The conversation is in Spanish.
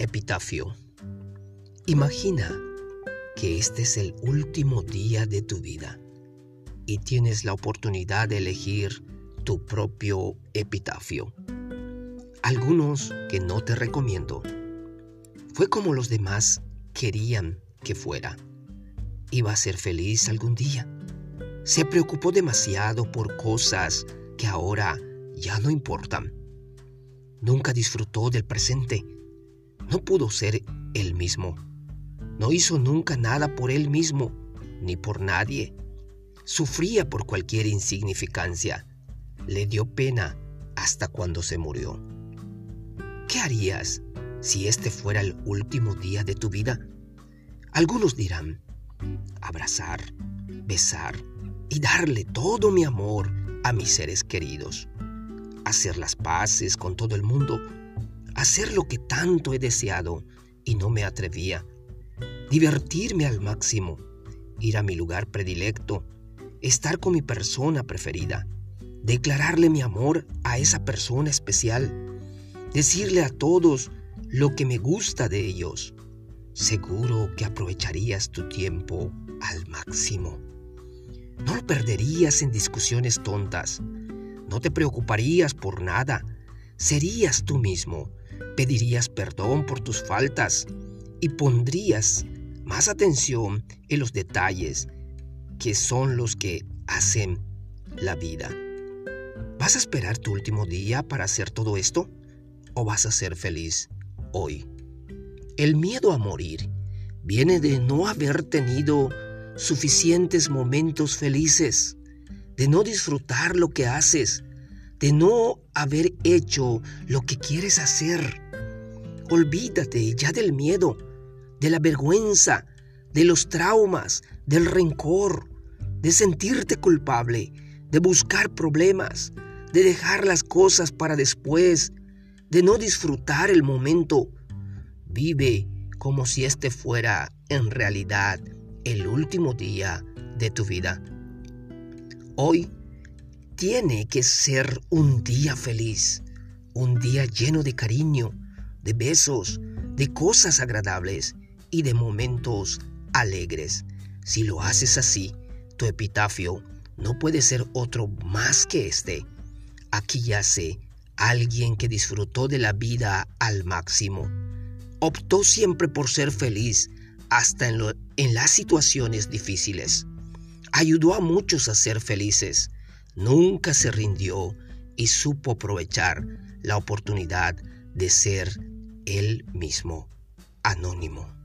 Epitafio. Imagina que este es el último día de tu vida y tienes la oportunidad de elegir tu propio epitafio. Algunos que no te recomiendo. Fue como los demás querían que fuera. Iba a ser feliz algún día. Se preocupó demasiado por cosas que ahora ya no importan. Nunca disfrutó del presente. No pudo ser él mismo. No hizo nunca nada por él mismo, ni por nadie. Sufría por cualquier insignificancia. Le dio pena hasta cuando se murió. ¿Qué harías si este fuera el último día de tu vida? Algunos dirán, abrazar, besar y darle todo mi amor a mis seres queridos, hacer las paces con todo el mundo, hacer lo que tanto he deseado y no me atrevía, divertirme al máximo, ir a mi lugar predilecto, estar con mi persona preferida, declararle mi amor a esa persona especial, decirle a todos lo que me gusta de ellos. Seguro que aprovecharías tu tiempo al máximo. No lo perderías en discusiones tontas. No te preocuparías por nada. Serías tú mismo. Pedirías perdón por tus faltas y pondrías más atención en los detalles que son los que hacen la vida. ¿Vas a esperar tu último día para hacer todo esto? ¿O vas a ser feliz hoy? El miedo a morir viene de no haber tenido suficientes momentos felices, de no disfrutar lo que haces, de no haber hecho lo que quieres hacer. Olvídate ya del miedo, de la vergüenza, de los traumas, del rencor, de sentirte culpable, de buscar problemas, de dejar las cosas para después, de no disfrutar el momento. Vive como si este fuera en realidad el último día de tu vida. Hoy tiene que ser un día feliz, un día lleno de cariño, de besos, de cosas agradables y de momentos alegres. Si lo haces así, tu epitafio no puede ser otro más que este. Aquí yace alguien que disfrutó de la vida al máximo. Optó siempre por ser feliz hasta en, en las situaciones difíciles. Ayudó a muchos a ser felices. Nunca se rindió y supo aprovechar la oportunidad de ser él mismo, anónimo.